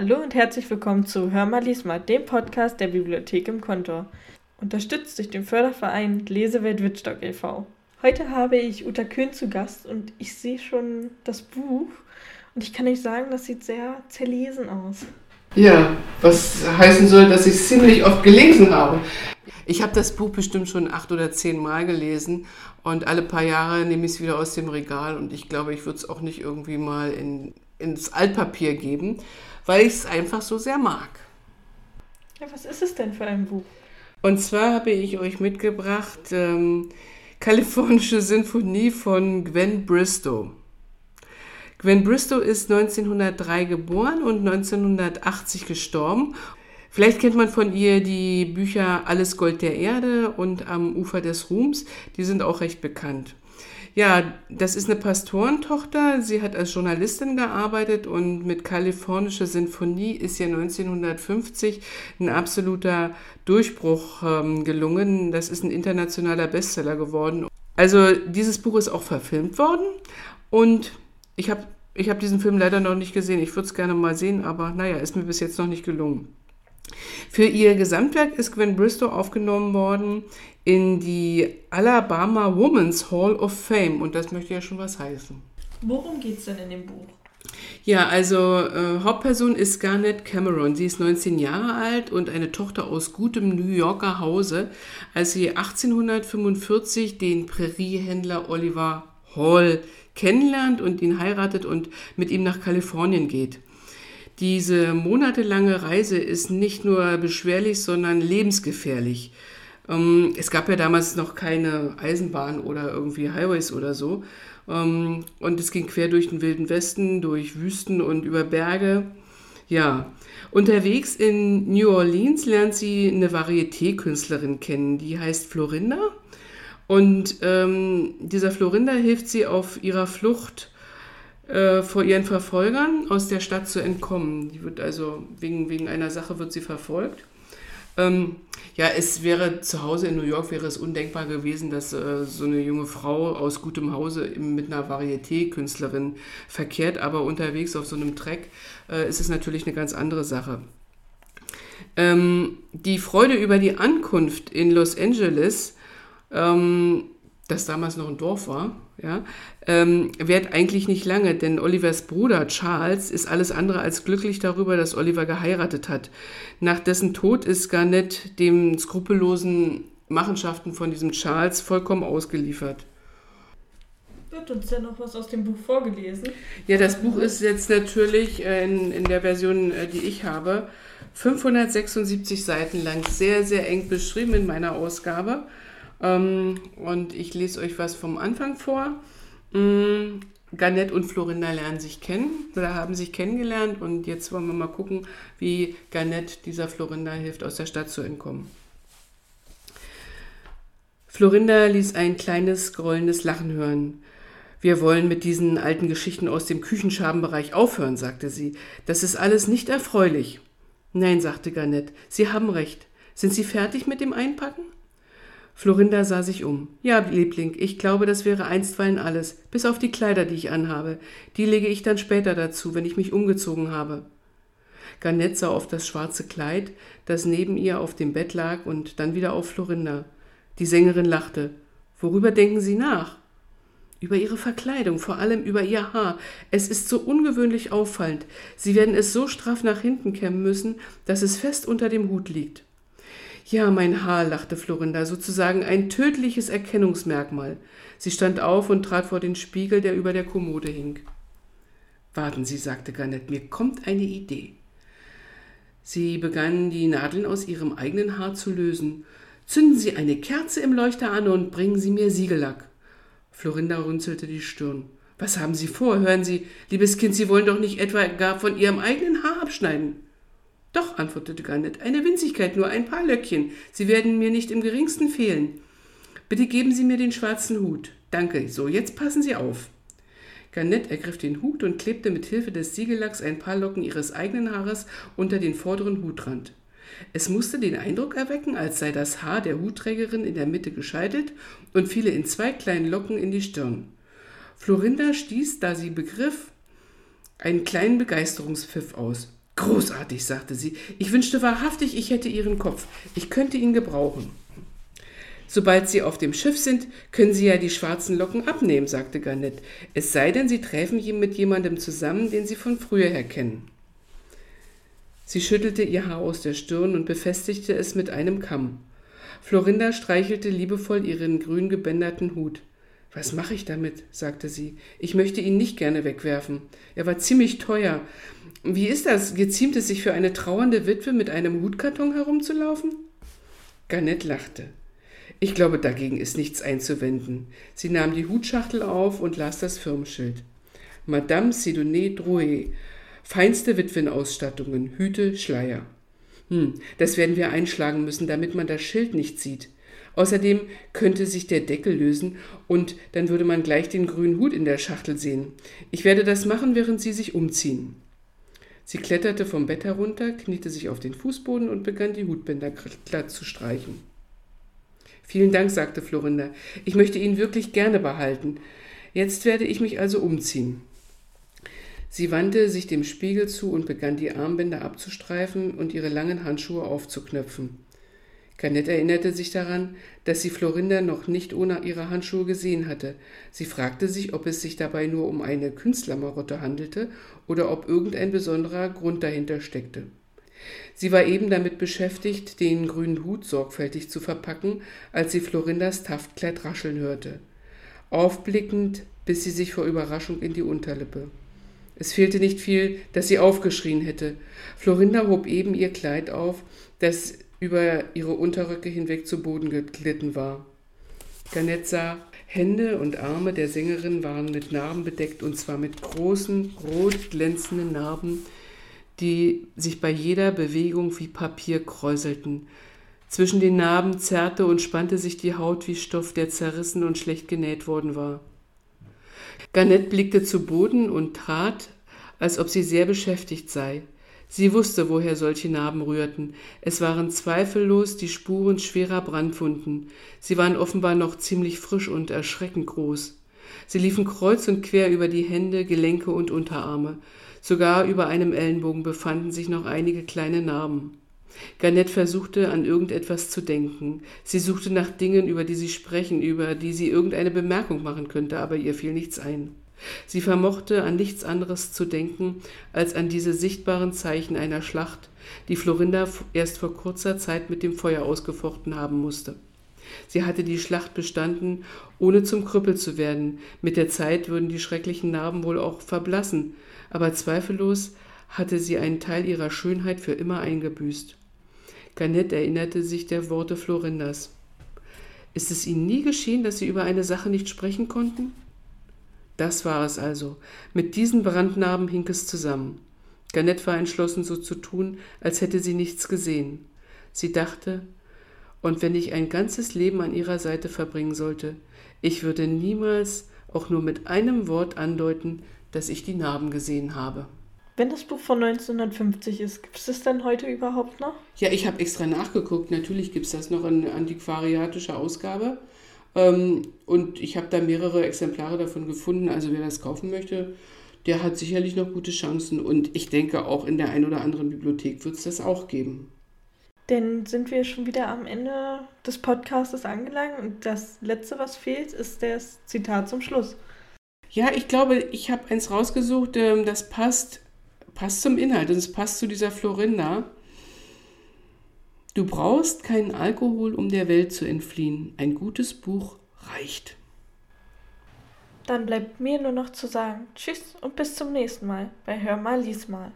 Hallo und herzlich willkommen zu Hör mal lies mal, dem Podcast der Bibliothek im Kontor. Unterstützt durch den Förderverein Lesewelt Wittstock e.V. Heute habe ich Uta Köhn zu Gast und ich sehe schon das Buch und ich kann euch sagen, das sieht sehr zerlesen aus. Ja, was heißen soll, dass ich es ziemlich oft gelesen habe. Ich habe das Buch bestimmt schon acht oder zehn Mal gelesen und alle paar Jahre nehme ich es wieder aus dem Regal und ich glaube, ich würde es auch nicht irgendwie mal in, ins Altpapier geben, weil ich es einfach so sehr mag. Ja, was ist es denn für ein Buch? Und zwar habe ich euch mitgebracht ähm, Kalifornische Sinfonie von Gwen Bristow. Gwen Bristow ist 1903 geboren und 1980 gestorben. Vielleicht kennt man von ihr die Bücher Alles Gold der Erde und Am Ufer des Ruhms. Die sind auch recht bekannt. Ja, das ist eine Pastorentochter. Sie hat als Journalistin gearbeitet und mit Kalifornische Sinfonie ist ihr 1950 ein absoluter Durchbruch ähm, gelungen. Das ist ein internationaler Bestseller geworden. Also dieses Buch ist auch verfilmt worden und ich habe ich hab diesen Film leider noch nicht gesehen. Ich würde es gerne mal sehen, aber naja, ist mir bis jetzt noch nicht gelungen. Für ihr Gesamtwerk ist Gwen Bristow aufgenommen worden in die Alabama Women's Hall of Fame und das möchte ja schon was heißen. Worum geht es denn in dem Buch? Ja, also äh, Hauptperson ist Garnett Cameron. Sie ist 19 Jahre alt und eine Tochter aus gutem New Yorker Hause, als sie 1845 den Präriehändler Oliver Hall kennenlernt und ihn heiratet und mit ihm nach Kalifornien geht. Diese monatelange Reise ist nicht nur beschwerlich, sondern lebensgefährlich. Ähm, es gab ja damals noch keine Eisenbahn oder irgendwie Highways oder so. Ähm, und es ging quer durch den Wilden Westen, durch Wüsten und über Berge. Ja, unterwegs in New Orleans lernt sie eine Varieté-Künstlerin kennen, die heißt Florinda. Und ähm, dieser Florinda hilft sie auf ihrer Flucht äh, vor ihren Verfolgern aus der Stadt zu entkommen. Die wird also wegen, wegen einer Sache wird sie verfolgt. Ähm, ja, es wäre zu Hause in New York wäre es undenkbar gewesen, dass äh, so eine junge Frau aus gutem Hause mit einer Varieté-Künstlerin verkehrt, aber unterwegs auf so einem Track äh, ist es natürlich eine ganz andere Sache. Ähm, die Freude über die Ankunft in Los Angeles ähm, das damals noch ein Dorf war, ja, ähm, währt eigentlich nicht lange, denn Olivers Bruder Charles ist alles andere als glücklich darüber, dass Oliver geheiratet hat. Nach dessen Tod ist Garnett dem skrupellosen Machenschaften von diesem Charles vollkommen ausgeliefert. Wird uns denn noch was aus dem Buch vorgelesen? Ja, das Buch ist jetzt natürlich äh, in, in der Version, äh, die ich habe, 576 Seiten lang, sehr, sehr eng beschrieben in meiner Ausgabe. Ähm, und ich lese euch was vom Anfang vor. Ähm, Garnett und Florinda lernen sich kennen oder haben sich kennengelernt und jetzt wollen wir mal gucken, wie Garnett dieser Florinda hilft, aus der Stadt zu entkommen. Florinda ließ ein kleines, grollendes Lachen hören. Wir wollen mit diesen alten Geschichten aus dem Küchenschabenbereich aufhören, sagte sie. Das ist alles nicht erfreulich. Nein, sagte Garnett, Sie haben recht. Sind Sie fertig mit dem Einpacken? Florinda sah sich um. Ja, Liebling, ich glaube, das wäre einstweilen alles, bis auf die Kleider, die ich anhabe. Die lege ich dann später dazu, wenn ich mich umgezogen habe. Garnett sah auf das schwarze Kleid, das neben ihr auf dem Bett lag, und dann wieder auf Florinda. Die Sängerin lachte. Worüber denken Sie nach? Über Ihre Verkleidung, vor allem über Ihr Haar. Es ist so ungewöhnlich auffallend. Sie werden es so straff nach hinten kämmen müssen, dass es fest unter dem Hut liegt. Ja, mein Haar, lachte Florinda, sozusagen ein tödliches Erkennungsmerkmal. Sie stand auf und trat vor den Spiegel, der über der Kommode hing. Warten Sie, sagte Garnett, mir kommt eine Idee. Sie begann, die Nadeln aus ihrem eigenen Haar zu lösen. Zünden Sie eine Kerze im Leuchter an und bringen Sie mir Siegellack. Florinda runzelte die Stirn. Was haben Sie vor? Hören Sie, liebes Kind, Sie wollen doch nicht etwa gar von Ihrem eigenen Haar abschneiden. Doch, antwortete Garnet, eine Winzigkeit, nur ein paar Löckchen. Sie werden mir nicht im geringsten fehlen. Bitte geben Sie mir den schwarzen Hut. Danke, so, jetzt passen Sie auf. Garnett ergriff den Hut und klebte mit Hilfe des Siegellacks ein paar Locken ihres eigenen Haares unter den vorderen Hutrand. Es musste den Eindruck erwecken, als sei das Haar der Hutträgerin in der Mitte gescheitelt und fiele in zwei kleinen Locken in die Stirn. Florinda stieß, da sie begriff, einen kleinen Begeisterungspfiff aus. Großartig, sagte sie. Ich wünschte wahrhaftig, ich hätte Ihren Kopf. Ich könnte ihn gebrauchen. Sobald Sie auf dem Schiff sind, können Sie ja die schwarzen Locken abnehmen, sagte Garnett. Es sei denn, Sie treffen mit jemandem zusammen, den Sie von früher her kennen. Sie schüttelte ihr Haar aus der Stirn und befestigte es mit einem Kamm. Florinda streichelte liebevoll ihren grün gebänderten Hut. Was mache ich damit? sagte sie. Ich möchte ihn nicht gerne wegwerfen. Er war ziemlich teuer. Wie ist das? Geziemt es sich für eine trauernde Witwe mit einem Hutkarton herumzulaufen? Garnett lachte. Ich glaube, dagegen ist nichts einzuwenden. Sie nahm die Hutschachtel auf und las das Firmenschild. Madame Sidonie Drouet. Feinste Witwenausstattungen, Hüte, Schleier. Hm, das werden wir einschlagen müssen, damit man das Schild nicht sieht. Außerdem könnte sich der Deckel lösen und dann würde man gleich den grünen Hut in der Schachtel sehen. Ich werde das machen, während Sie sich umziehen. Sie kletterte vom Bett herunter, kniete sich auf den Fußboden und begann die Hutbänder glatt zu streichen. Vielen Dank, sagte Florinda. Ich möchte ihn wirklich gerne behalten. Jetzt werde ich mich also umziehen. Sie wandte sich dem Spiegel zu und begann die Armbänder abzustreifen und ihre langen Handschuhe aufzuknöpfen. Garnett erinnerte sich daran, dass sie Florinda noch nicht ohne ihre Handschuhe gesehen hatte. Sie fragte sich, ob es sich dabei nur um eine Künstlermarotte handelte oder ob irgendein besonderer Grund dahinter steckte. Sie war eben damit beschäftigt, den grünen Hut sorgfältig zu verpacken, als sie Florindas Taftkleid rascheln hörte. Aufblickend biss sie sich vor Überraschung in die Unterlippe. Es fehlte nicht viel, dass sie aufgeschrien hätte. Florinda hob eben ihr Kleid auf, das über ihre Unterröcke hinweg zu Boden geglitten war. Garnett sah, Hände und Arme der Sängerin waren mit Narben bedeckt, und zwar mit großen, rot glänzenden Narben, die sich bei jeder Bewegung wie Papier kräuselten. Zwischen den Narben zerrte und spannte sich die Haut wie Stoff, der zerrissen und schlecht genäht worden war. Garnett blickte zu Boden und trat, als ob sie sehr beschäftigt sei. Sie wusste, woher solche Narben rührten. Es waren zweifellos die Spuren schwerer Brandwunden. Sie waren offenbar noch ziemlich frisch und erschreckend groß. Sie liefen kreuz und quer über die Hände, Gelenke und Unterarme. Sogar über einem Ellenbogen befanden sich noch einige kleine Narben. Garnett versuchte an irgendetwas zu denken. Sie suchte nach Dingen, über die sie sprechen, über die sie irgendeine Bemerkung machen könnte, aber ihr fiel nichts ein. Sie vermochte an nichts anderes zu denken als an diese sichtbaren Zeichen einer Schlacht, die Florinda erst vor kurzer Zeit mit dem Feuer ausgefochten haben musste. Sie hatte die Schlacht bestanden, ohne zum Krüppel zu werden. Mit der Zeit würden die schrecklichen Narben wohl auch verblassen, aber zweifellos hatte sie einen Teil ihrer Schönheit für immer eingebüßt. Garnett erinnerte sich der Worte Florindas. Ist es Ihnen nie geschehen, dass Sie über eine Sache nicht sprechen konnten? Das war es also. Mit diesen Brandnarben hing es zusammen. Garnett war entschlossen, so zu tun, als hätte sie nichts gesehen. Sie dachte, und wenn ich ein ganzes Leben an ihrer Seite verbringen sollte, ich würde niemals auch nur mit einem Wort andeuten, dass ich die Narben gesehen habe. Wenn das Buch von 1950 ist, gibt es das denn heute überhaupt noch? Ja, ich habe extra nachgeguckt. Natürlich gibt es das noch in antiquariatischer Ausgabe. Ähm, und ich habe da mehrere Exemplare davon gefunden. Also wer das kaufen möchte, der hat sicherlich noch gute Chancen. Und ich denke, auch in der einen oder anderen Bibliothek wird es das auch geben. Denn sind wir schon wieder am Ende des Podcasts angelangt und das Letzte, was fehlt, ist das Zitat zum Schluss. Ja, ich glaube, ich habe eins rausgesucht, ähm, das passt, passt zum Inhalt und es passt zu dieser Florinda. Du brauchst keinen Alkohol, um der Welt zu entfliehen. Ein gutes Buch reicht. Dann bleibt mir nur noch zu sagen Tschüss und bis zum nächsten Mal bei Hör mal, lies mal.